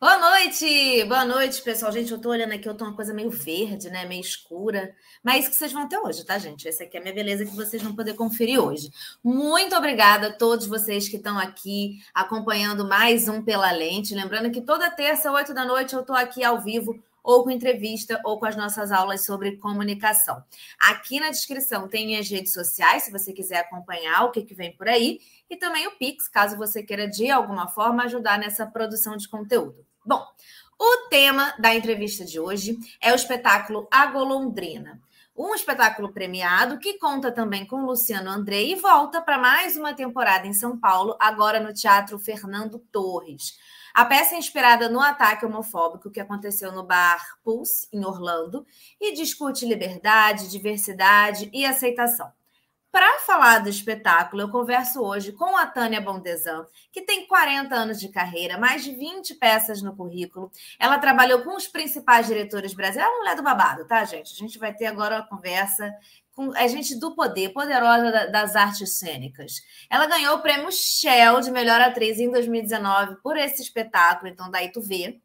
Boa noite! Boa noite, pessoal. Gente, eu tô olhando aqui, eu tô uma coisa meio verde, né? Meio escura. Mas é isso que vocês vão ter hoje, tá, gente? Essa aqui é a minha beleza que vocês vão poder conferir hoje. Muito obrigada a todos vocês que estão aqui acompanhando mais um Pela Lente. Lembrando que toda terça, oito da noite, eu tô aqui ao vivo ou com entrevista ou com as nossas aulas sobre comunicação. Aqui na descrição tem minhas redes sociais, se você quiser acompanhar o que, que vem por aí, e também o Pix, caso você queira de alguma forma ajudar nessa produção de conteúdo. Bom, o tema da entrevista de hoje é o espetáculo A Golondrina. Um espetáculo premiado que conta também com Luciano Andrei e volta para mais uma temporada em São Paulo, agora no Teatro Fernando Torres. A peça é inspirada no ataque homofóbico que aconteceu no bar Pulse, em Orlando, e discute liberdade, diversidade e aceitação. Para falar do espetáculo, eu converso hoje com a Tânia Bondesan, que tem 40 anos de carreira, mais de 20 peças no currículo. Ela trabalhou com os principais diretores brasileiros. Ela é mulher do babado, tá, gente? A gente vai ter agora uma conversa com a gente do poder, poderosa das artes cênicas. Ela ganhou o prêmio Shell de melhor atriz em 2019 por esse espetáculo, então daí tu vê.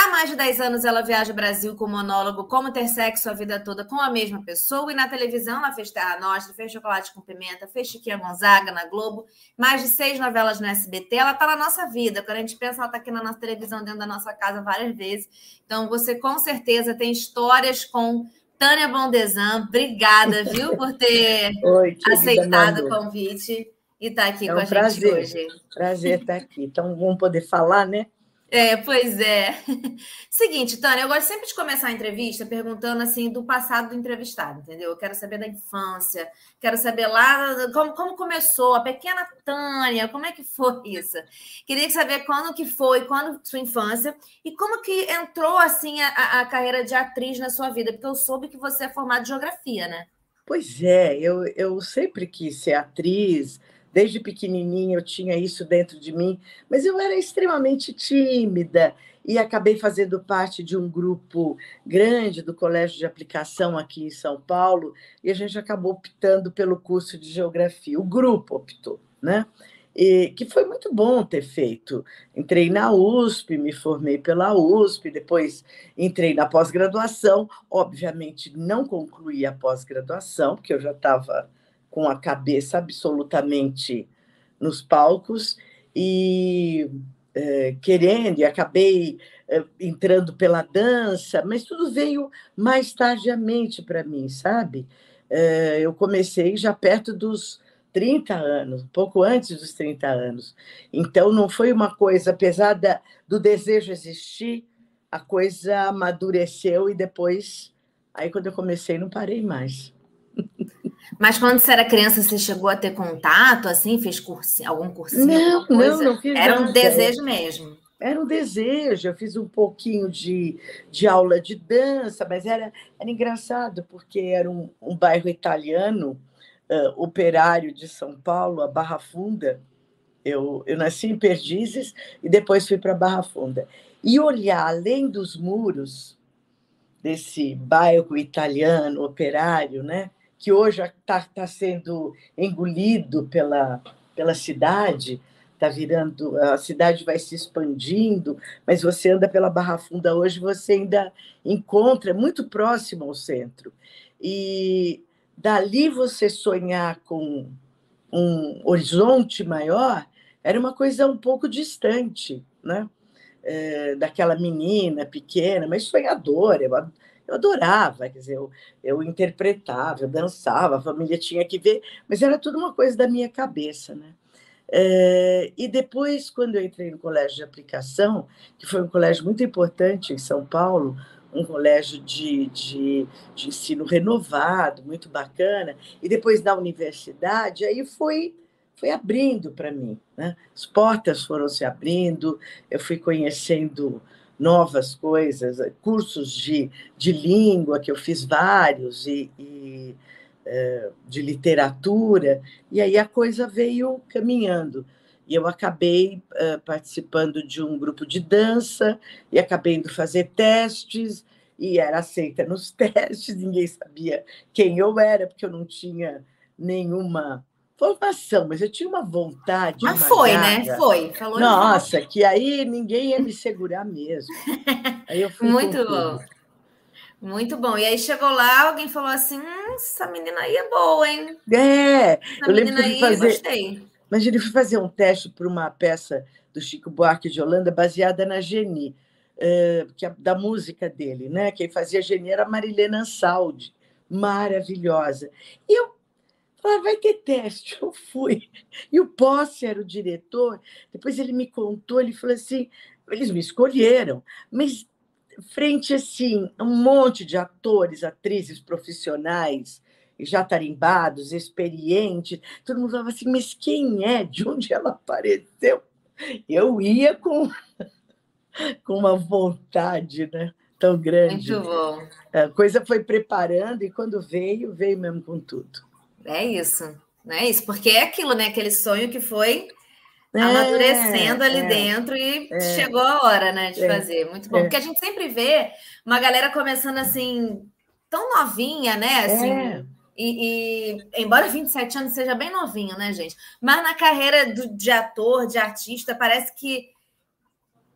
Há mais de 10 anos ela viaja o Brasil com monólogo Como Ter Sexo a Vida Toda com a mesma pessoa. E na televisão ela fez Terra Nostra, fez Chocolate com Pimenta, fez Chiquinha Gonzaga na Globo. Mais de seis novelas no SBT. Ela está na nossa vida. Quando a gente pensa, ela está aqui na nossa televisão, dentro da nossa casa várias vezes. Então você com certeza tem histórias com Tânia Bondesan. Obrigada, viu, por ter Oi, aceitado o convite e estar tá aqui é um com a prazer, gente hoje. Prazer estar aqui. Então vamos poder falar, né? É, pois é. Seguinte, Tânia, eu gosto sempre de começar a entrevista perguntando assim do passado do entrevistado, entendeu? Eu quero saber da infância, quero saber lá como, como começou a pequena Tânia, como é que foi isso? Queria saber quando que foi, quando sua infância e como que entrou assim a, a carreira de atriz na sua vida, porque eu soube que você é formada em geografia, né? Pois é, eu, eu sempre quis ser atriz, Desde pequenininha eu tinha isso dentro de mim, mas eu era extremamente tímida e acabei fazendo parte de um grupo grande do Colégio de Aplicação aqui em São Paulo e a gente acabou optando pelo curso de Geografia. O grupo optou, né? E, que foi muito bom ter feito. Entrei na USP, me formei pela USP, depois entrei na pós-graduação. Obviamente, não concluí a pós-graduação, porque eu já estava com a cabeça absolutamente nos palcos e é, querendo, e acabei é, entrando pela dança, mas tudo veio mais tardiamente para mim, sabe? É, eu comecei já perto dos 30 anos, pouco antes dos 30 anos. Então, não foi uma coisa, apesar do desejo existir, a coisa amadureceu e depois, aí quando eu comecei, não parei mais. Mas quando você era criança, você chegou a ter contato, assim, fez algum cursinho? Não, não, não fiz Era um desejo mesmo. Era um desejo, eu fiz um pouquinho de, de aula de dança, mas era, era engraçado, porque era um, um bairro italiano, uh, operário de São Paulo, a Barra Funda. Eu, eu nasci em Perdizes e depois fui para Barra Funda. E olhar além dos muros desse bairro italiano, operário, né? Que hoje está tá sendo engolido pela, pela cidade, está virando, a cidade vai se expandindo, mas você anda pela Barra Funda hoje, você ainda encontra muito próximo ao centro. E dali você sonhar com um horizonte maior era uma coisa um pouco distante, né? É, daquela menina pequena, mas sonhadora. Eu eu adorava, quer dizer, eu, eu interpretava, eu dançava, a família tinha que ver, mas era tudo uma coisa da minha cabeça, né? É, e depois, quando eu entrei no colégio de aplicação, que foi um colégio muito importante em São Paulo, um colégio de, de, de ensino renovado, muito bacana, e depois na universidade, aí foi, foi abrindo para mim. Né? As portas foram se abrindo, eu fui conhecendo novas coisas, cursos de, de língua, que eu fiz vários, e, e é, de literatura, e aí a coisa veio caminhando. E eu acabei uh, participando de um grupo de dança, e acabei indo fazer testes, e era aceita nos testes, ninguém sabia quem eu era, porque eu não tinha nenhuma formação, mas eu tinha uma vontade. Mas foi, né? Foi. Falou Nossa, que aí ninguém ia me segurar mesmo. Aí eu fui Muito bom. Muito bom. E aí chegou lá, alguém falou assim: hum, essa menina aí é boa, hein? É, essa eu lembro de fazer. Gostei. Imagina, eu fui fazer um teste para uma peça do Chico Buarque de Holanda baseada na Geni, uh, que é da música dele, né? Quem fazia Geni era Marilena Ansaldi, maravilhosa. E eu falei, vai ter teste. Eu fui. E o Posse era o diretor. Depois ele me contou, ele falou assim: eles me escolheram, mas frente assim, um monte de atores, atrizes profissionais, já tarimbados, experientes, todo mundo falava assim, mas quem é? De onde ela apareceu? Eu ia com, com uma vontade, né? Tão grande. Muito bom. A coisa foi preparando e quando veio, veio mesmo com tudo. É isso, não é isso, porque é aquilo, né? Aquele sonho que foi é, amadurecendo ali é, dentro e é, chegou a hora, né, de é, fazer. Muito bom, é. porque a gente sempre vê uma galera começando assim tão novinha, né? Assim, é. e, e, embora 27 anos seja bem novinho, né, gente? Mas na carreira do, de ator, de artista, parece que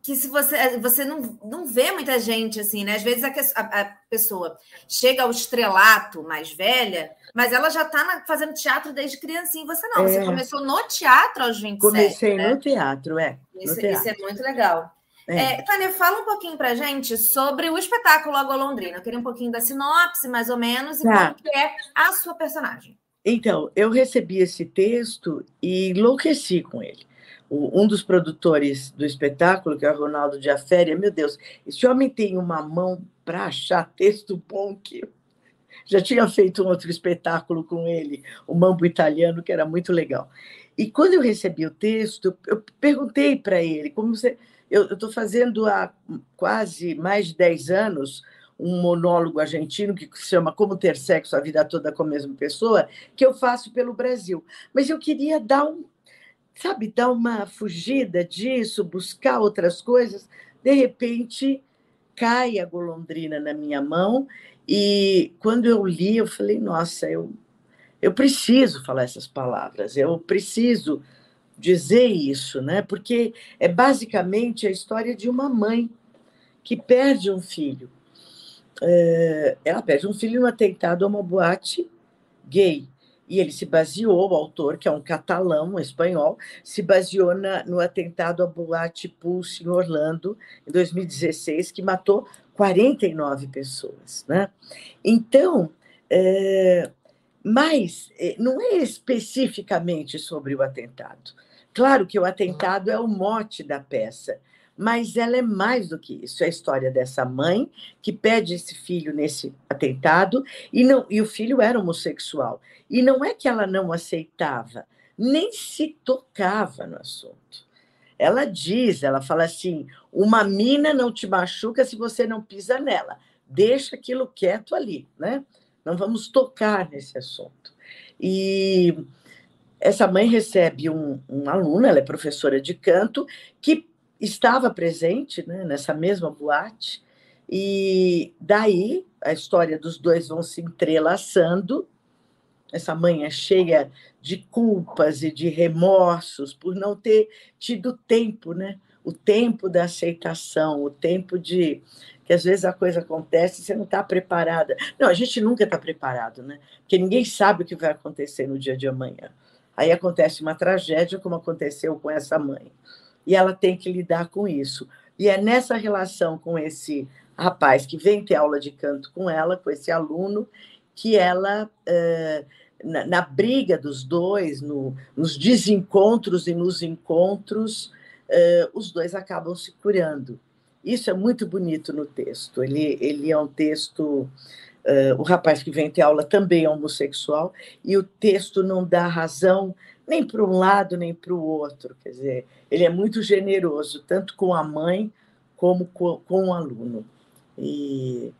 que se você você não, não vê muita gente assim, né? Às vezes a, a, pessoa chega ao estrelato mais velha, mas ela já está fazendo teatro desde criancinha. Você não, é. você começou no teatro aos 27. Comecei né? no teatro, é. Isso, teatro. isso, é muito legal. É. É, Tânia, fala um pouquinho pra gente sobre o espetáculo A Golondrina. Eu queria um pouquinho da sinopse, mais ou menos, e tá. como é a sua personagem. Então, eu recebi esse texto e enlouqueci com ele um dos produtores do espetáculo, que é o Ronaldo de Aféria, meu Deus, esse homem tem uma mão para achar texto bom que já tinha feito um outro espetáculo com ele, o Mambo Italiano, que era muito legal. E quando eu recebi o texto, eu perguntei para ele, como você. Eu estou fazendo há quase mais de 10 anos um monólogo argentino que se chama Como Ter Sexo a Vida Toda com a Mesma Pessoa, que eu faço pelo Brasil. Mas eu queria dar um sabe, dar uma fugida disso, buscar outras coisas, de repente cai a golondrina na minha mão e quando eu li, eu falei, nossa, eu, eu preciso falar essas palavras, eu preciso dizer isso, né? Porque é basicamente a história de uma mãe que perde um filho. É, ela perde um filho no atentado a uma boate gay e ele se baseou, o autor, que é um catalão, um espanhol, se baseou na, no atentado à Boate Pulse em Orlando, em 2016, que matou 49 pessoas. Né? Então, é, mas é, não é especificamente sobre o atentado. Claro que o atentado é o mote da peça, mas ela é mais do que isso. É a história dessa mãe que pede esse filho nesse atentado e não e o filho era homossexual. E não é que ela não aceitava, nem se tocava no assunto. Ela diz, ela fala assim: uma mina não te machuca se você não pisa nela. Deixa aquilo quieto ali, né? Não vamos tocar nesse assunto. E essa mãe recebe um, um aluno, ela é professora de canto, que estava presente né, nessa mesma boate, e daí a história dos dois vão se entrelaçando. Essa mãe é cheia de culpas e de remorsos por não ter tido tempo, né? O tempo da aceitação, o tempo de que às vezes a coisa acontece e você não está preparada. Não, a gente nunca está preparado, né? Porque ninguém sabe o que vai acontecer no dia de amanhã. Aí acontece uma tragédia, como aconteceu com essa mãe e ela tem que lidar com isso. E é nessa relação com esse rapaz que vem ter aula de canto com ela, com esse aluno, que ela, na, briga dos dois, no, nos desencontros e nos encontros, os dois acabam se curando. Isso é muito bonito no texto. Ele, ele é um texto. O rapaz que vem ter aula também é homossexual, e o texto não dá razão nem para um lado nem para o outro. Quer dizer, ele é muito generoso, tanto com a mãe como com, com o aluno. E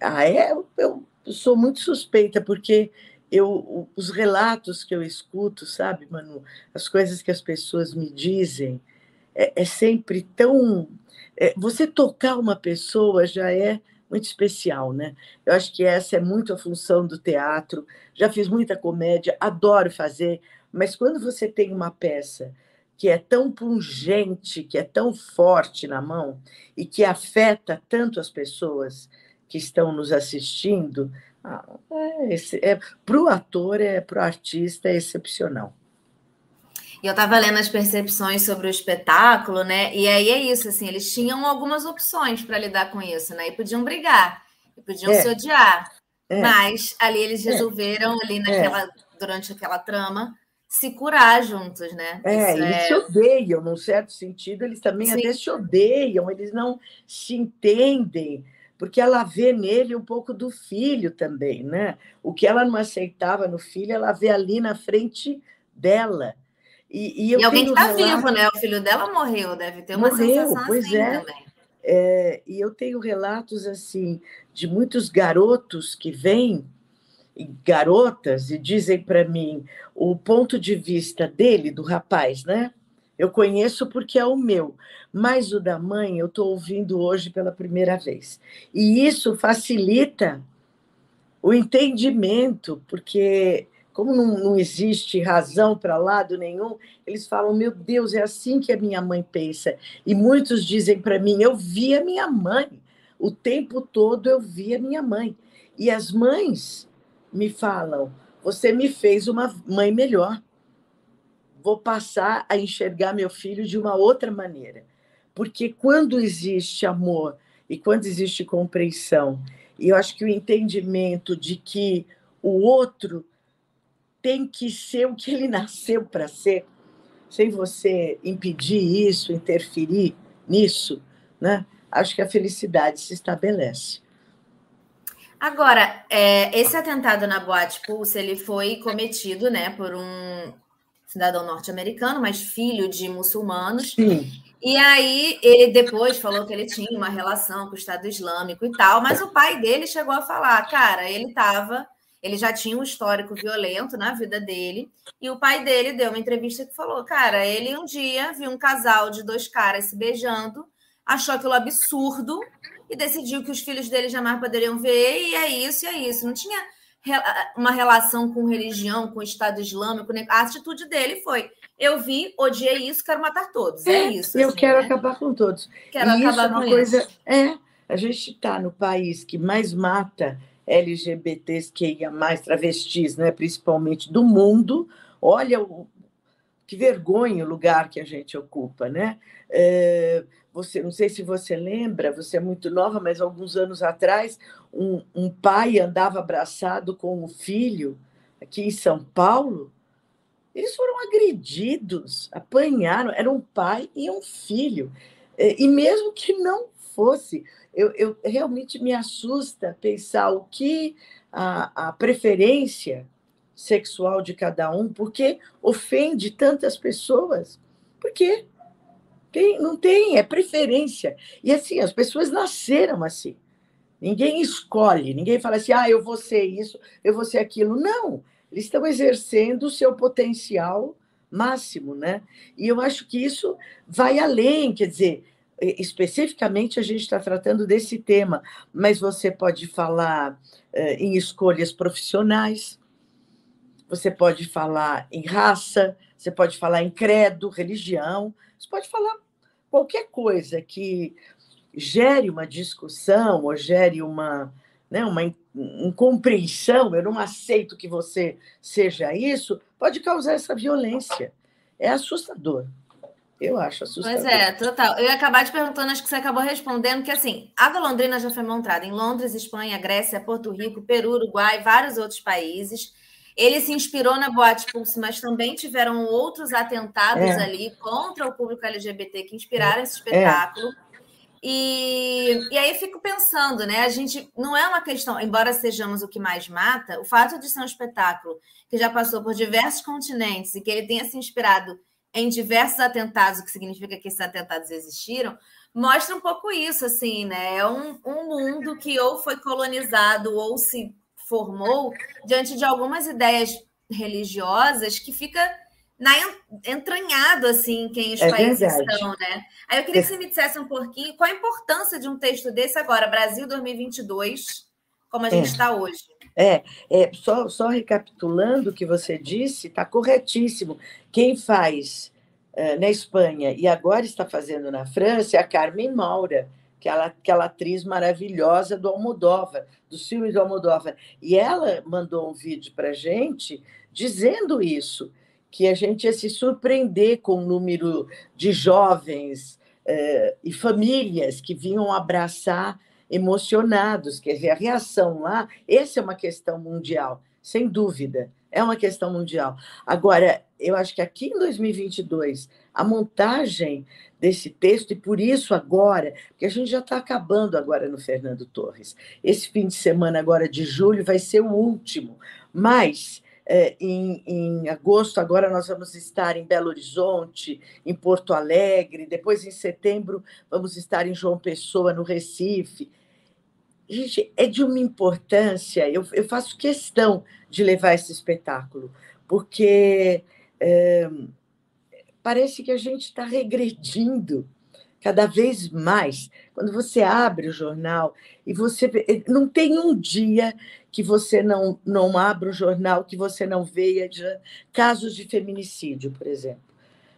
ah, é, eu, sou muito suspeita, porque eu, os relatos que eu escuto, sabe, Manu, as coisas que as pessoas me dizem, é, é sempre tão. É, você tocar uma pessoa já é muito especial, né? Eu acho que essa é muito a função do teatro. Já fiz muita comédia, adoro fazer Mas quando você tem uma peça que é tão pungente, que é tão forte na mão e que afeta tanto as pessoas que estão nos assistindo, ah, é, é, para o ator, é, para o artista, é excepcional. E eu estava lendo as percepções sobre o espetáculo, né? E aí é isso, assim, eles tinham algumas opções para lidar com isso, né? E podiam brigar, e podiam é. se odiar. É. Mas ali eles é. resolveram, ali é. naquela, durante aquela trama, se curar juntos, né? É, Isso eles é... se odeiam, num certo sentido, eles também Sim. até se odeiam, eles não se entendem, porque ela vê nele um pouco do filho também, né? O que ela não aceitava no filho, ela vê ali na frente dela. E, e, e alguém que está relato... vivo, né? O filho dela morreu, deve ter uma morreu, sensação pois assim é. também. É, e eu tenho relatos assim de muitos garotos que vêm garotas e dizem para mim o ponto de vista dele, do rapaz, né? Eu conheço porque é o meu, mas o da mãe eu estou ouvindo hoje pela primeira vez. E isso facilita o entendimento, porque como não, não existe razão para lado nenhum, eles falam: meu Deus, é assim que a minha mãe pensa. E muitos dizem para mim: eu vi a minha mãe, o tempo todo eu vi a minha mãe. E as mães me falam: você me fez uma mãe melhor. Vou passar a enxergar meu filho de uma outra maneira. Porque quando existe amor e quando existe compreensão, e eu acho que o entendimento de que o outro tem que ser o que ele nasceu para ser, sem você impedir isso, interferir nisso, né? Acho que a felicidade se estabelece. Agora, é, esse atentado na Boate Pulse, ele foi cometido, né, por um cidadão norte-americano, mas filho de muçulmanos. Sim. E aí ele depois falou que ele tinha uma relação com o Estado Islâmico e tal, mas o pai dele chegou a falar, cara, ele estava ele já tinha um histórico violento na vida dele. E o pai dele deu uma entrevista que falou: cara, ele um dia viu um casal de dois caras se beijando, achou aquilo absurdo e decidiu que os filhos dele jamais poderiam ver, e é isso, e é isso. Não tinha uma relação com religião, com o Estado Islâmico. A atitude dele foi: eu vi, odiei isso, quero matar todos. É, é isso. Eu assim, quero né? acabar com todos. Quero e acabar isso é uma com coisa. Isso. É, a gente está no país que mais mata LGBTs que ia mais travestis, né, principalmente do mundo. Olha o, que vergonha o lugar que a gente ocupa, né? É, você, não sei se você lembra, você é muito nova, mas alguns anos atrás, um, um pai andava abraçado com o filho aqui em São Paulo. Eles foram agredidos, apanharam, era um pai e um filho. E mesmo que não fosse, eu, eu realmente me assusta pensar o que a, a preferência sexual de cada um, porque ofende tantas pessoas. Por quê? Tem, não tem, é preferência. E assim, as pessoas nasceram assim. Ninguém escolhe, ninguém fala assim, ah, eu vou ser isso, eu vou ser aquilo. Não, eles estão exercendo o seu potencial máximo, né? E eu acho que isso vai além, quer dizer, especificamente a gente está tratando desse tema, mas você pode falar eh, em escolhas profissionais, você pode falar em raça, você pode falar em credo, religião, você pode falar qualquer coisa que gere uma discussão ou gere uma, né, uma incompreensão, eu não aceito que você seja isso, pode causar essa violência. É assustador. Eu acho assustador. Pois é, total. Eu ia acabar te perguntando, acho que você acabou respondendo, que assim, a golondrina já foi montada em Londres, Espanha, Grécia, Porto Rico, Peru, Uruguai, vários outros países. Ele se inspirou na Boate Pulse, mas também tiveram outros atentados é. ali contra o público LGBT que inspiraram esse é. espetáculo. É. E, e aí fico pensando, né? A gente não é uma questão, embora sejamos o que mais mata, o fato de ser um espetáculo que já passou por diversos continentes e que ele tenha se inspirado em diversos atentados, o que significa que esses atentados existiram, mostra um pouco isso, assim, né? É um, um mundo que ou foi colonizado ou se formou diante de algumas ideias religiosas que fica na, entranhado assim quem os é países verdade. são, né? Aí eu queria que você me dissesse um pouquinho qual a importância de um texto desse agora, Brasil 2022, como a gente está é. hoje. É, é só, só recapitulando o que você disse, está corretíssimo. Quem faz uh, na Espanha e agora está fazendo na França é a Carmen Maura, que é aquela atriz maravilhosa do Almodóvar, dos filmes do Almodóvar. E ela mandou um vídeo para a gente dizendo isso, que a gente ia se surpreender com o número de jovens uh, e famílias que vinham abraçar emocionados, quer dizer, a reação lá, essa é uma questão mundial, sem dúvida, é uma questão mundial. Agora, eu acho que aqui em 2022, a montagem desse texto, e por isso agora, porque a gente já está acabando agora no Fernando Torres, esse fim de semana agora de julho vai ser o último, mas é, em, em, agosto, agora nós vamos estar em Belo Horizonte, em Porto Alegre, depois em setembro vamos estar em João Pessoa, no Recife. É de uma importância, eu, eu faço questão de levar esse espetáculo, porque é, parece que a gente está regredindo cada vez mais. Quando você abre o jornal e você vê, não tem um dia que você não, não abra o jornal que você não veja casos de feminicídio, por exemplo.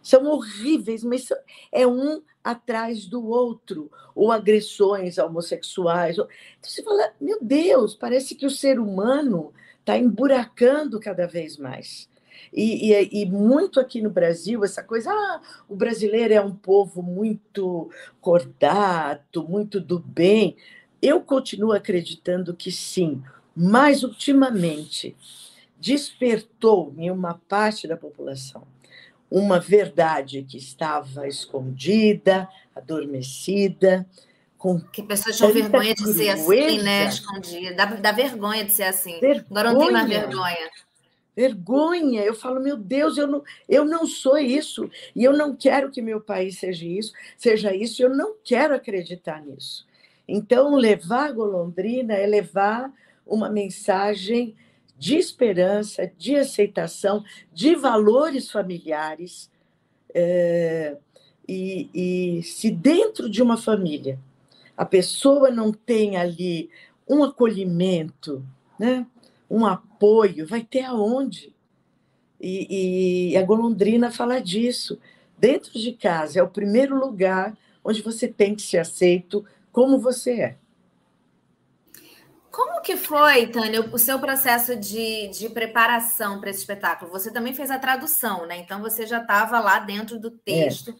São horríveis, mas é um atrás do outro, ou agressões homossexuais. Então você fala, meu Deus, parece que o ser humano está emburacando cada vez mais. E, e, e, muito aqui no Brasil, essa coisa, ah, o brasileiro é um povo muito cordato, muito do bem. Eu continuo acreditando que sim, mas ultimamente despertou em uma parte da população uma verdade que estava escondida, adormecida. Com que pessoas tinham vergonha de ser assim, né? Escondida. Dá, dá vergonha de ser assim. Vergonha. Agora não tem mais vergonha. Vergonha. Eu falo, meu Deus, eu não, eu não sou isso. E eu não quero que meu país seja isso, seja isso, eu não quero acreditar nisso. Então, levar a golondrina é levar uma mensagem de esperança, de aceitação, de valores familiares. É, e, e se dentro de uma família a pessoa não tem ali um acolhimento, né? um apoio, vai ter aonde? E, e, a golondrina fala disso. Dentro de casa é o primeiro lugar onde você tem que ser aceito como você é. Como que foi, Tânia, o seu processo de, de preparação para esse espetáculo? Você também fez a tradução, né? Então você já estava lá dentro do texto. É.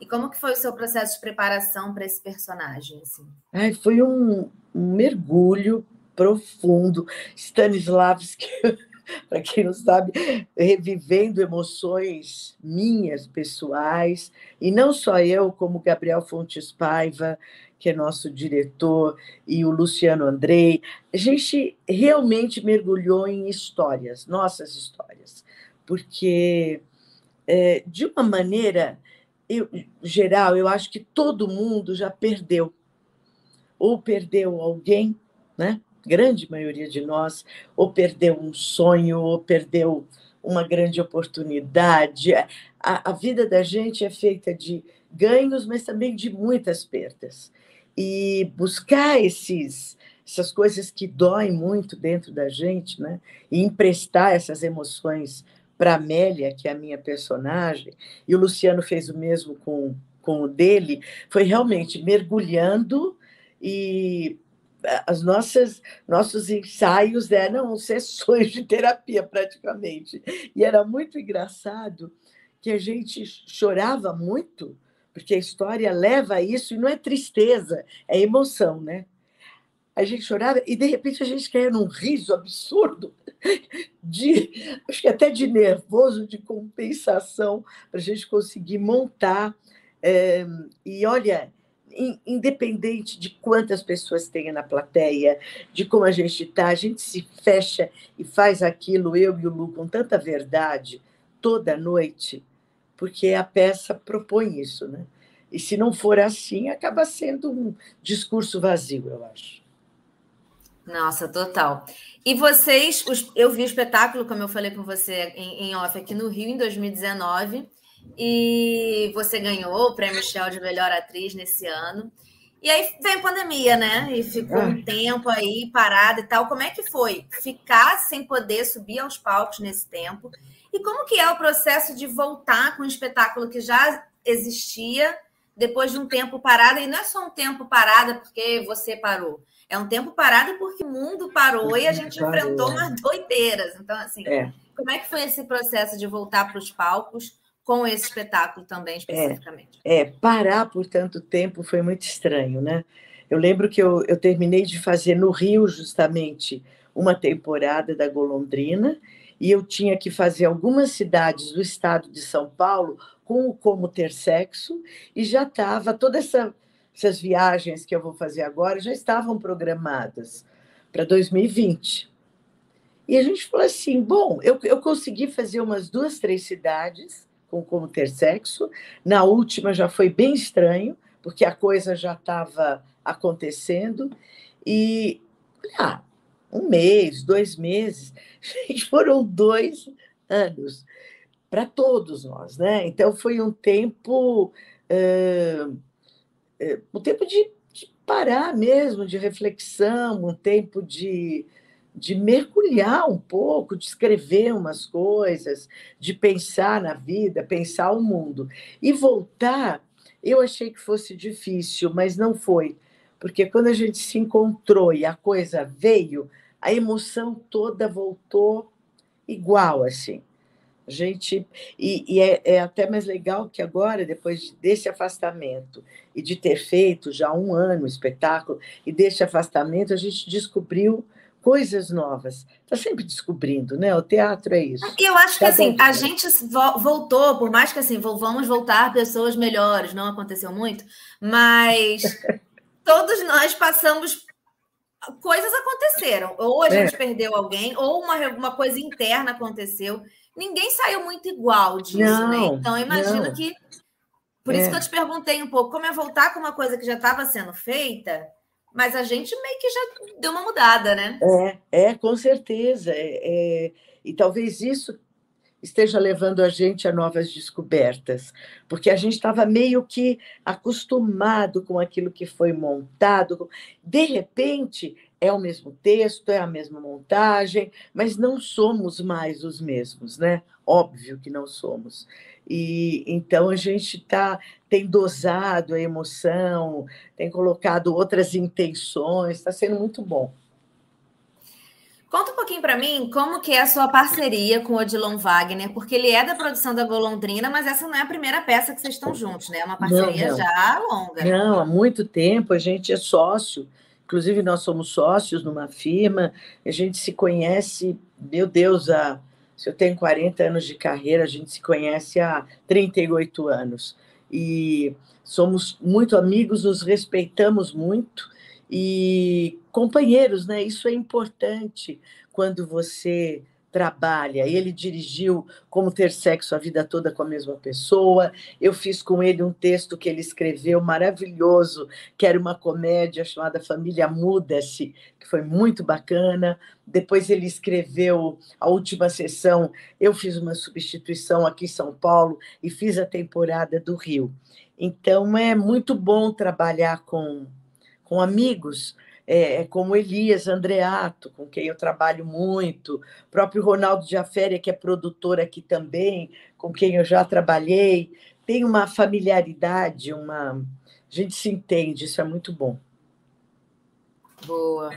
E como que foi o seu processo de preparação para esse personagem? Assim? Ai, foi um, um mergulho profundo. Stanislavski, para quem não sabe, revivendo emoções minhas, pessoais, e não só eu, como Gabriel Fontes Paiva, que é nosso diretor, e o Luciano Andrei. A gente realmente mergulhou em histórias, nossas histórias, porque, é, de uma maneira eu, geral, eu acho que todo mundo já perdeu. Ou perdeu alguém, né? grande maioria de nós, ou perdeu um sonho, ou perdeu uma grande oportunidade. A, a vida da gente é feita de ganhos, mas também de muitas perdas e buscar esses essas coisas que doem muito dentro da gente, né? E emprestar essas emoções para Amélia, que é a minha personagem, e o Luciano fez o mesmo com, com o dele, foi realmente mergulhando e as nossas nossos ensaios eram sessões de terapia praticamente. E era muito engraçado que a gente chorava muito porque a história leva a isso, e não é tristeza, é emoção, né? A gente chorava e, de repente, a gente caía num riso absurdo, de, acho que até de nervoso, de compensação, para a gente conseguir montar. É, e olha, independente de quantas pessoas tenha na plateia, de como a gente está, a gente se fecha e faz aquilo, eu e o Lu, com tanta verdade, toda noite, porque a peça propõe isso, né? E se não for assim, acaba sendo um discurso vazio, eu acho. Nossa, total. E vocês, os, eu vi o espetáculo, como eu falei com você em, em off aqui no Rio em 2019, e você ganhou o prêmio Shell de melhor atriz nesse ano. E aí vem a pandemia, né? E ficou um ah. tempo aí parado e tal. Como é que foi ficar sem poder subir aos palcos nesse tempo? E como que é o processo de voltar com um espetáculo que já existia depois de um tempo parado? E não é só um tempo parado porque você parou. É um tempo parado porque o mundo parou e a gente parou. enfrentou umas doideiras. Então, assim, é. como é que foi esse processo de voltar para os palcos com esse espetáculo também, especificamente? É, é, parar por tanto tempo foi muito estranho, né? Eu lembro que eu, eu terminei de fazer no Rio, justamente, uma temporada da Golondrina, e eu tinha que fazer algumas cidades do estado de São Paulo com o Como Ter Sexo, e já estava toda essa essas viagens que eu vou fazer agora já estavam programadas para 2020. E a gente falou assim: bom, eu, eu consegui fazer umas duas, três cidades com como ter sexo. Na última já foi bem estranho, porque a coisa já estava acontecendo. E ah, um mês, dois meses, gente, foram dois anos para todos nós, né? Então foi um tempo. Uh, é, um tempo de, de, parar mesmo, de reflexão, um tempo de, de mergulhar um pouco, de escrever umas coisas, de pensar na vida, pensar o mundo. E voltar, eu achei que fosse difícil, mas não foi, porque quando a gente se encontrou e a coisa veio, a emoção toda voltou igual assim. Gente e, e é, é, até mais legal que agora depois desse afastamento e de ter feito já um ano o espetáculo e desse afastamento a gente descobriu coisas novas. Está sempre descobrindo né? O teatro é isso. Eu acho que assim a gente voltou por mais que assim vamos voltar pessoas melhores não aconteceu muito mas todos nós passamos coisas aconteceram ou a gente é. perdeu alguém ou uma, uma coisa interna aconteceu ninguém saiu muito igual disso, né? não, né? Então, eu imagino não. que. Por é. isso que eu te perguntei um pouco como é voltar com uma coisa que já estava sendo feita, mas a gente meio que já deu uma mudada, né? É, é com certeza. É, é, e talvez isso esteja levando a gente a novas descobertas, porque a gente estava meio que acostumado com aquilo que foi montado. De repente, é o mesmo texto, é a mesma montagem, mas não somos mais os mesmos, né? Óbvio que não somos. E então a gente tá, tem dosado a emoção, tem colocado outras intenções, está sendo muito bom. Conta um pouquinho para mim como que é a sua parceria com o Odilon Wagner, porque ele é da produção da Golondrina, mas essa não é a primeira peça que vocês estão juntos, né? É uma parceria não, não. já longa. Não, há muito tempo a gente é sócio. Inclusive, nós somos sócios numa firma, a gente se conhece, meu Deus, há, se eu tenho 40 anos de carreira, a gente se conhece há 38 anos. E somos muito amigos, nos respeitamos muito e companheiros, né? Isso é importante quando você trabalha. Ele dirigiu Como Ter Sexo a Vida Toda com a Mesma Pessoa. Eu fiz com ele um texto que ele escreveu maravilhoso, que era uma comédia chamada Família Muda-se, que foi muito bacana. Depois ele escreveu a última sessão. Eu fiz uma substituição aqui em São Paulo e fiz a temporada do Rio. Então é muito bom trabalhar com, com amigos é, é, como Elias Andreato, com quem eu trabalho muito, próprio Ronaldo Jaféria, que é produtor aqui também, com quem eu já trabalhei. Tem uma familiaridade, uma. A gente se entende, isso é muito bom. Boa.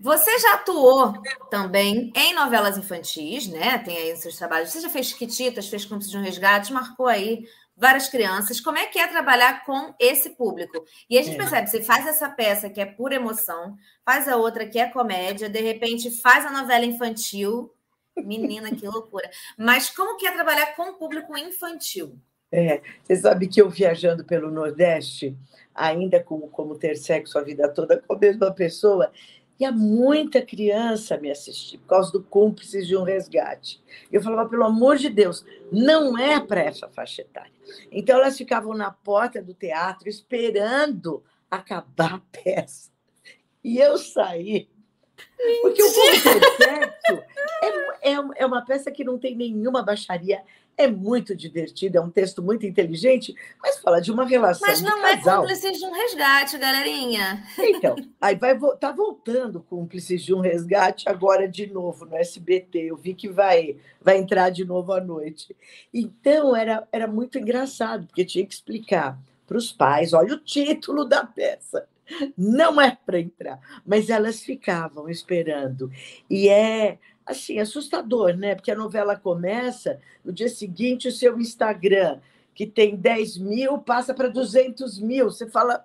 Você já atuou também em novelas infantis, né? Tem aí os seus trabalhos. Você já fez Chiquititas, fez Cúmplice de um Resgate, marcou aí várias crianças. Como é que é trabalhar com esse público? E a gente é. percebe, você faz essa peça que é pura emoção, faz a outra que é comédia, de repente faz a novela infantil. Menina, que loucura. Mas como que é trabalhar com o público infantil? É, você sabe que eu viajando pelo Nordeste, ainda como, como ter sexo a vida toda com a mesma pessoa, e há muita criança me assistir por causa do cúmplices de um resgate. Eu falava, pelo amor de Deus, não é para essa faixa etária. Então elas ficavam na porta do teatro esperando acabar a peça. E eu saí. Porque o Como é, é, é uma peça que não tem nenhuma baixaria, é muito divertido, é um texto muito inteligente, mas fala de uma relação. Mas não é cúmplices de um resgate, galerinha. Então, aí vai tá voltando cúmplices de um resgate agora de novo no SBT. Eu vi que vai vai entrar de novo à noite. Então era, era muito engraçado, porque tinha que explicar para os pais, olha o título da peça. Não é para entrar, mas elas ficavam esperando. E é assim, assustador, né? Porque a novela começa, no dia seguinte, o seu Instagram, que tem 10 mil, passa para 200 mil. Você fala,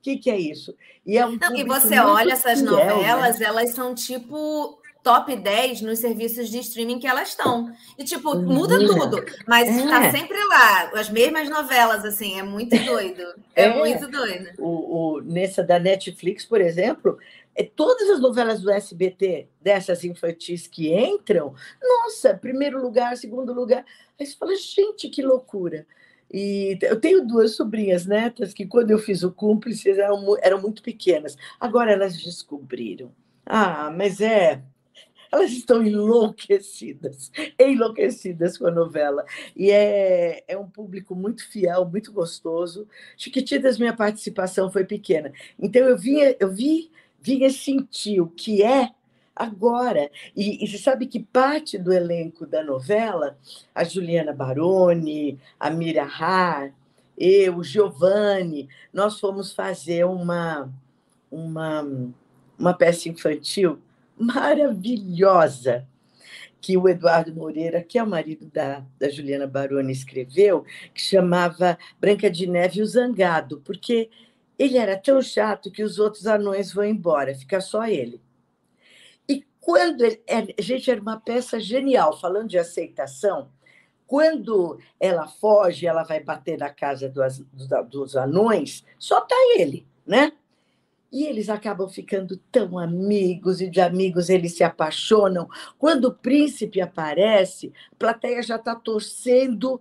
o que, que é isso? E, é um Não, e você olha essas fiel, novelas, né? elas são tipo top 10 nos serviços de streaming que elas estão. E, tipo, muda tudo, mas está é. sempre lá, as mesmas novelas, assim, é muito doido. É, é. muito doido. O, o, nessa da Netflix, por exemplo, é, todas as novelas do SBT, dessas infantis que entram, nossa, primeiro lugar, segundo lugar. Aí você fala, gente, que loucura. E eu tenho duas sobrinhas netas que, quando eu fiz o cúmplice, eram, eram muito pequenas. Agora elas descobriram. Ah, mas é. Elas estão enlouquecidas, enlouquecidas com a novela. E é, é um público muito fiel, muito gostoso. Chiquititas, minha participação foi pequena. Então eu vinha, eu vi vinha sentir o que é agora. E, e, você sabe que parte do elenco da novela, a Juliana Baroni, a Mira Har, eu, Giovanni, nós fomos fazer uma, uma, uma peça infantil maravilhosa que o Eduardo Moreira, que é o marido da, da Juliana Baroni, escreveu, que chamava Branca de Neve e o Zangado, porque ele era tão chato que os outros anões vão embora, fica só ele. E quando ele. É, gente, era uma peça genial, falando de aceitação. Quando ela foge, ela vai bater na casa dos, dos anões, só tá ele, né? E eles acabam ficando tão amigos, e de amigos eles se apaixonam. Quando o príncipe aparece, a plateia já está torcendo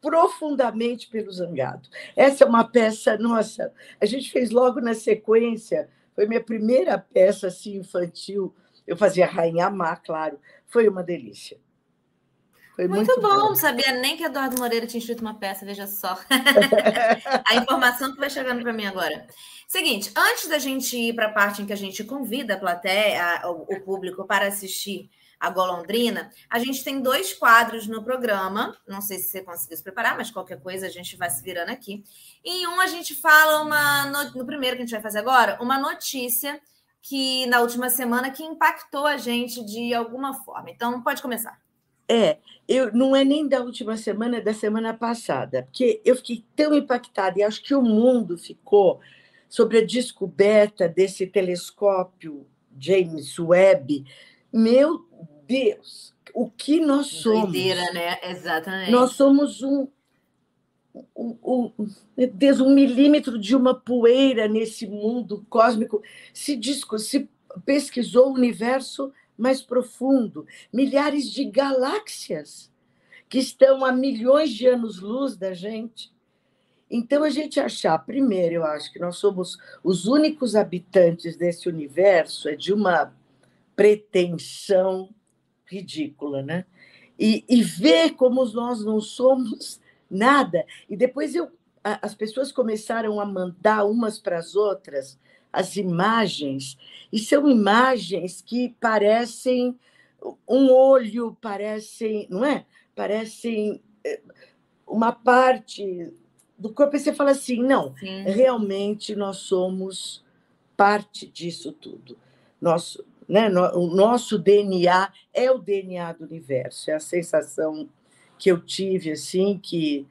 profundamente pelo Zangado. Essa é uma peça, nossa, a gente fez logo na sequência, foi minha primeira peça assim, infantil. Eu fazia Rainha Má, claro, foi uma delícia. Foi muito, muito bom, não sabia nem que Eduardo Moreira tinha escrito uma peça, veja só. a informação que vai chegando para mim agora. Seguinte, antes da gente ir para a parte em que a gente convida a plateia, a, o, o público para assistir a Golondrina, a gente tem dois quadros no programa. Não sei se você conseguiu se preparar, mas qualquer coisa a gente vai se virando aqui. Em um, a gente fala uma. No, primeiro que a gente vai fazer agora, uma notícia que na última semana que impactou a gente de alguma forma. Então, pode começar. É, eu não é nem da última semana, é da semana passada, porque eu fiquei tão impactada e acho que o mundo ficou sobre a descoberta desse telescópio James Webb. Meu Deus, o que nós somos. Doideira, né? Exatamente. Nós somos um, um, um, Deus, um milímetro de uma poeira nesse mundo cósmico. Se, disco, se pesquisou o universo mais profundo, milhares de galáxias que estão a milhões de anos-luz da gente. Então, a gente achar, primeiro, eu acho que nós somos os únicos habitantes desse universo, é de uma pretensão ridícula, né? E, e ver como nós não somos nada. E depois eu, as pessoas começaram a mandar umas para as outras as imagens, e são imagens que parecem um olho, parecem, não é? Parecem eh, uma parte do corpo, e você fala assim: não, Sim. realmente nós somos parte disso tudo. Nós né? O nosso DNA é o DNA do universo, é a sensação que eu tive, assim, que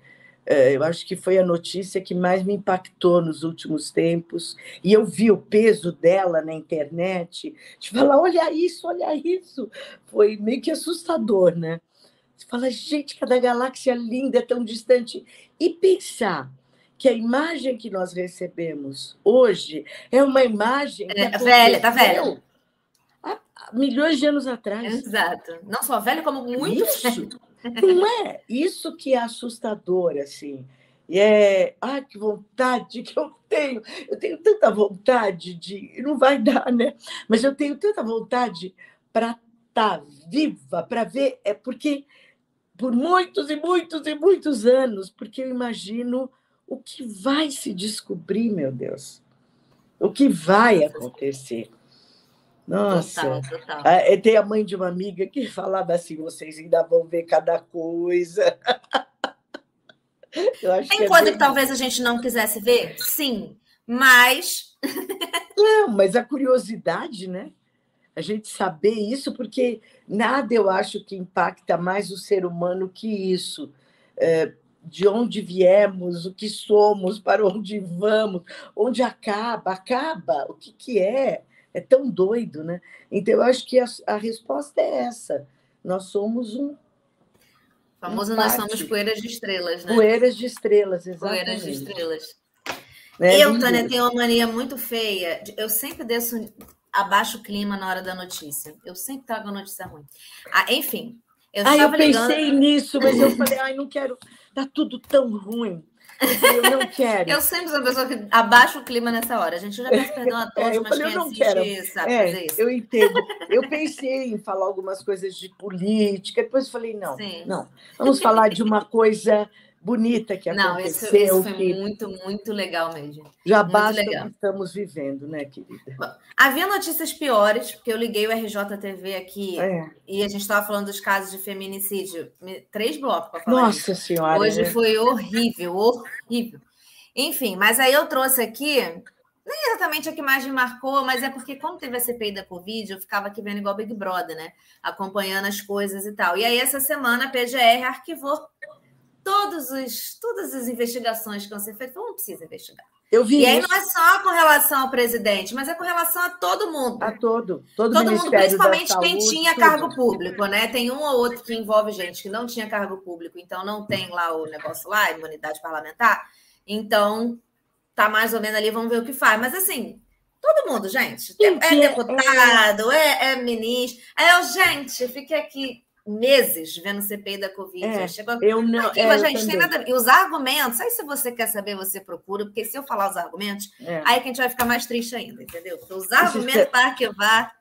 eh, eu acho que foi a notícia que mais me impactou nos últimos tempos. E eu vi o peso dela na internet, de falar: olha isso, olha isso. Foi meio que assustador, né? Você fala, gente, cada galáxia linda, é tão distante. E pensar que a imagem que nós recebemos hoje é uma imagem. É, velha, tá velha milhões de anos atrás. Exato. Não só velho, como muito Isso. Não é? Isso que é assustador, assim. E é. Ai, que vontade que eu tenho! Eu tenho tanta vontade de. Não vai dar, né? Mas eu tenho tanta vontade para estar tá viva, para ver. É porque por muitos e muitos e muitos anos, porque eu imagino o que vai se descobrir, meu Deus. O que vai acontecer. Nossa, total, total. Ah, tem a mãe de uma amiga que falava assim: vocês ainda vão ver cada coisa. tem que coisa é que talvez a gente não quisesse ver? Sim, mas. não, mas a curiosidade, né? A gente saber isso, porque nada eu acho que impacta mais o ser humano que isso. É, de onde viemos, o que somos, para onde vamos, onde acaba, acaba, o que, que é. É tão doido, né? Então, eu acho que a, a resposta é essa. Nós somos um. Famoso, um nós somos poeiras de estrelas, né? Poeiras de estrelas, exatamente. Poeiras de estrelas. É, eu, Tânia, tenho uma mania muito feia. Eu sempre desço abaixo o clima na hora da notícia. Eu sempre trago a notícia ruim. Ah, enfim, eu, ai, eu pensei ligando... nisso, mas eu falei, ai, não quero, tá tudo tão ruim. Eu não quero. eu sempre sou uma pessoa que abaixa o clima nessa hora. A gente já peço perdão a todos, é, mas falei, quem eu não quero. sabe é. Eu entendo. Eu pensei em falar algumas coisas de política, depois falei, não, Sim. não. Vamos falar de uma coisa bonita que aconteceu. Não, isso, isso foi que... muito, muito legal mesmo. Já muito basta legal. o que estamos vivendo, né, querida? Bom, havia notícias piores, porque eu liguei o RJTV aqui é. e a gente estava falando dos casos de feminicídio. Três blocos para falar. Nossa isso. Senhora! Hoje né? foi horrível, horrível. Enfim, mas aí eu trouxe aqui nem exatamente a que mais me marcou, mas é porque, como teve a CPI da Covid, eu ficava aqui vendo igual Big Brother, né? Acompanhando as coisas e tal. E aí, essa semana, a PGR arquivou todos os, todas as investigações que vão ser feitas, não precisa investigar. Eu vi e aí não é só com relação ao presidente, mas é com relação a todo mundo. A todo. Todo, todo mundo, principalmente saúde, quem tinha tudo. cargo público, né? Tem um ou outro que envolve gente que não tinha cargo público, então não tem lá o negócio lá, imunidade parlamentar. Então, tá mais ou menos ali, vamos ver o que faz. Mas assim, todo mundo, gente. É, é deputado, é, é ministro. Aí eu, gente, fiquei aqui meses vendo CPI da Covid. É, Chegou... Eu não. Aqui, é, gente, tem nada. E os argumentos, aí se você quer saber, você procura, porque se eu falar os argumentos, é. aí que a gente vai ficar mais triste ainda, entendeu? Porque os argumentos para arquivar.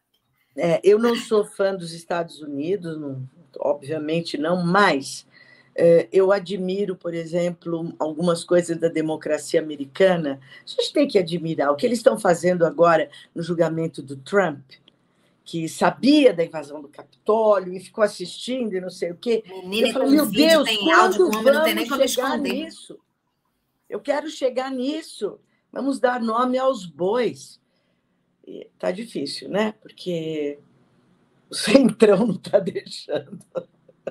É, eu não sou fã dos Estados Unidos, não, obviamente não, mas é, eu admiro, por exemplo, algumas coisas da democracia americana. A gente tem que admirar o que eles estão fazendo agora no julgamento do Trump que sabia da invasão do Capitólio e ficou assistindo e não sei o quê. Menina, eu falei, meu Deus, tem áudio, como não tem nem como esconder. Nisso? Eu quero chegar nisso. Vamos dar nome aos bois. E tá difícil, né? Porque o centrão não está deixando.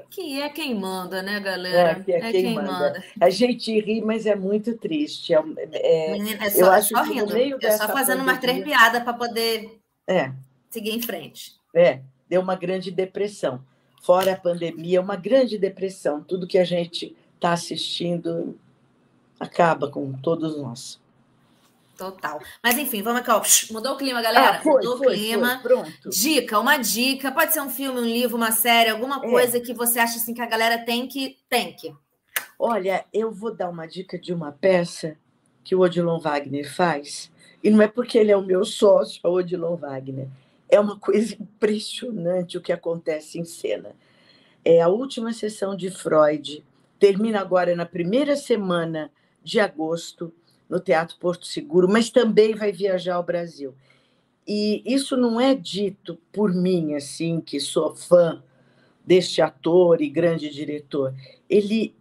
Que é quem manda, né, galera? É, é, é quem, quem manda. manda. A gente ri, mas é muito triste. É, é, Menina, é só, eu acho só rindo. É só fazendo pandemia... umas três piadas para poder. É seguir em frente. É, deu uma grande depressão. Fora a pandemia, uma grande depressão. Tudo que a gente está assistindo acaba com todos nós. Total. Mas enfim, vamos aqui, Mudou o clima, galera? Ah, foi, Mudou foi, o clima. Foi, pronto. Dica, uma dica. Pode ser um filme, um livro, uma série, alguma é. coisa que você acha assim que a galera tem que. Tem que. Olha, eu vou dar uma dica de uma peça que o Odilon Wagner faz. E não é porque ele é o meu sócio, o Odilon Wagner é uma coisa impressionante o que acontece em cena. É a última sessão de Freud termina agora na primeira semana de agosto no Teatro Porto Seguro, mas também vai viajar ao Brasil. E isso não é dito por mim, assim, que sou fã deste ator e grande diretor. Ele,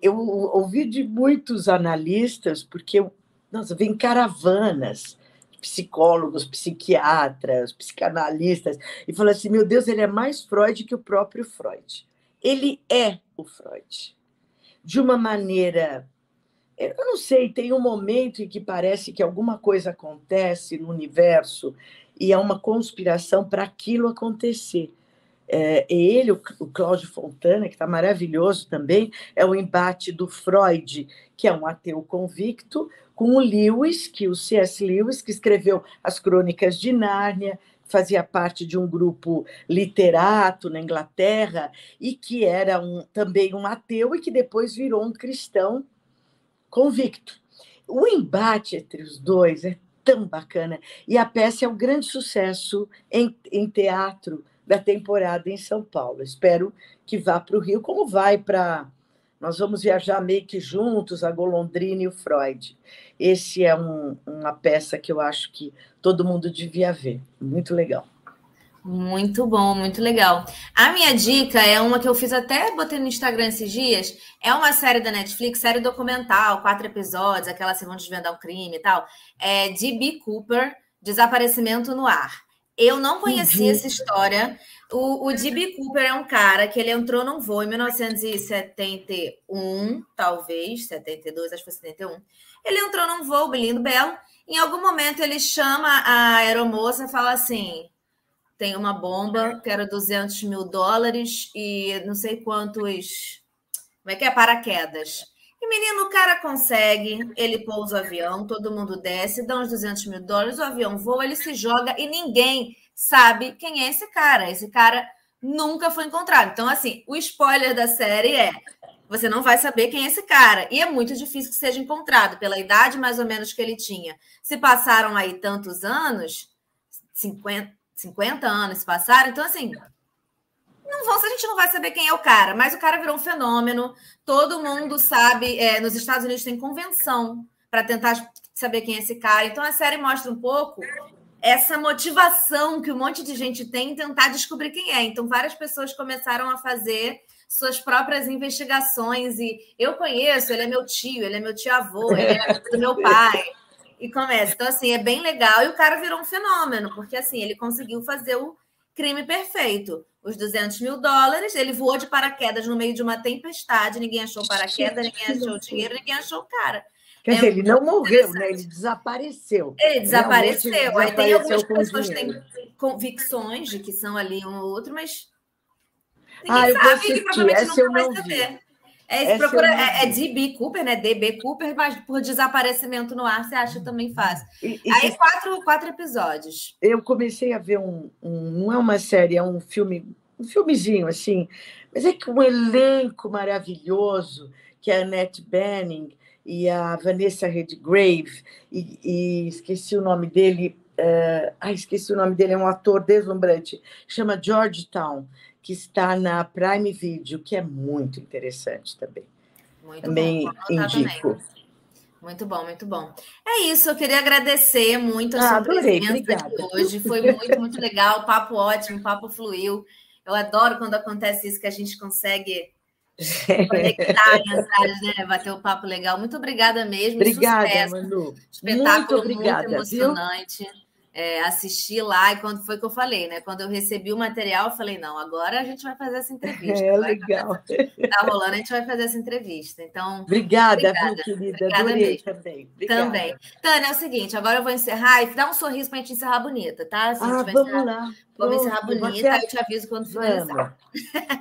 eu ouvi de muitos analistas, porque nossa, vem caravanas psicólogos, psiquiatras, psicanalistas, e falou assim: meu Deus, ele é mais Freud que o próprio Freud. Ele é o Freud. De uma maneira. Eu não sei, tem um momento em que parece que alguma coisa acontece no universo e é uma conspiração para aquilo acontecer. É, ele, o, o Cláudio Fontana, que está maravilhoso também, é o embate do Freud, que é um ateu convicto, com o Lewis, que o C.S. Lewis, que escreveu as Crônicas de Nárnia, fazia parte de um grupo literato na Inglaterra e que era um, também um ateu e que depois virou um cristão convicto. O embate entre os dois é tão bacana e a peça é um grande sucesso em, em teatro da temporada em São Paulo. Espero que vá para o Rio, como vai para. Nós vamos viajar meio que juntos, a Golondrina e o Freud. Esse é um, uma peça que eu acho que todo mundo devia ver. Muito legal. Muito bom, muito legal. A minha dica é uma que eu fiz até botei no Instagram esses dias. É uma série da Netflix, série documental, quatro episódios, aquela assim, vão desvendar um crime e tal. É D.B. Cooper, Desaparecimento no Ar. Eu não conhecia essa história. O, o D.B. Cooper é um cara que ele entrou num voo em 1971, talvez, 72, acho que foi 71. Ele entrou num voo lindo, belo. Em algum momento ele chama a aeromoça e fala assim: tem uma bomba, quero 200 mil dólares e não sei quantos. Como é que é? Paraquedas. E menino, o cara consegue, ele pousa o avião, todo mundo desce, dá uns 200 mil dólares, o avião voa, ele se joga e ninguém sabe quem é esse cara. Esse cara nunca foi encontrado. Então, assim, o spoiler da série é: você não vai saber quem é esse cara. E é muito difícil que seja encontrado, pela idade mais ou menos que ele tinha. Se passaram aí tantos anos, 50, 50 anos se passaram, então, assim, não vão, a gente não vai saber quem é o cara, mas o cara virou um fenômeno. Todo mundo sabe. É, nos Estados Unidos tem convenção para tentar saber quem é esse cara. Então a série mostra um pouco essa motivação que um monte de gente tem em tentar descobrir quem é. Então várias pessoas começaram a fazer suas próprias investigações e eu conheço, ele é meu tio, ele é meu tio avô, ele é do meu pai. E começa. Então assim, é bem legal e o cara virou um fenômeno, porque assim, ele conseguiu fazer o crime perfeito os 200 mil dólares, ele voou de paraquedas no meio de uma tempestade, ninguém achou paraquedas, ninguém achou dinheiro, ninguém achou o cara. Quer é dizer, ele não morreu, né? Ele desapareceu. Ele desapareceu. desapareceu Aí tem algumas pessoas que têm convicções de que são ali um ou outro, mas ninguém ah, sabe que provavelmente Essa nunca vai saber. Vi. É, procura, é, é DB Cooper, né? DB Cooper, mas por desaparecimento no ar, você acha também fácil. E, e Aí, quatro, quatro episódios. Eu comecei a ver um, um. Não é uma série, é um filme, um filmezinho, assim. Mas é que um elenco maravilhoso, que é a Annette Bening e a Vanessa Redgrave, e, e esqueci o nome dele. Uh, ah, esqueci o nome dele, é um ator deslumbrante, chama Georgetown que está na Prime Video, que é muito interessante também. Muito também bom, indico. Também. Muito bom, muito bom. É isso, eu queria agradecer muito a ah, sua adorei, presença aqui hoje. Foi muito, muito legal, papo ótimo, papo fluiu. Eu adoro quando acontece isso, que a gente consegue conectar mensagens, né? Bater um papo legal. Muito obrigada mesmo. Obrigada, Sucesso. Manu. Espetáculo muito, obrigada, muito emocionante. Viu? É, assistir lá, e quando foi que eu falei, né? Quando eu recebi o material, eu falei, não, agora a gente vai fazer essa entrevista. É legal. Tá rolando, a gente vai fazer essa entrevista. Então. Obrigada, obrigada. Viu, querida. Obrigada Adorei também. Obrigada. Também. Tânia, é o seguinte, agora eu vou encerrar e dá um sorriso para a gente encerrar bonita, tá? Assim, ah, vamos encerrar, lá. Vamos encerrar bonita, aí eu te aviso quando finalizar.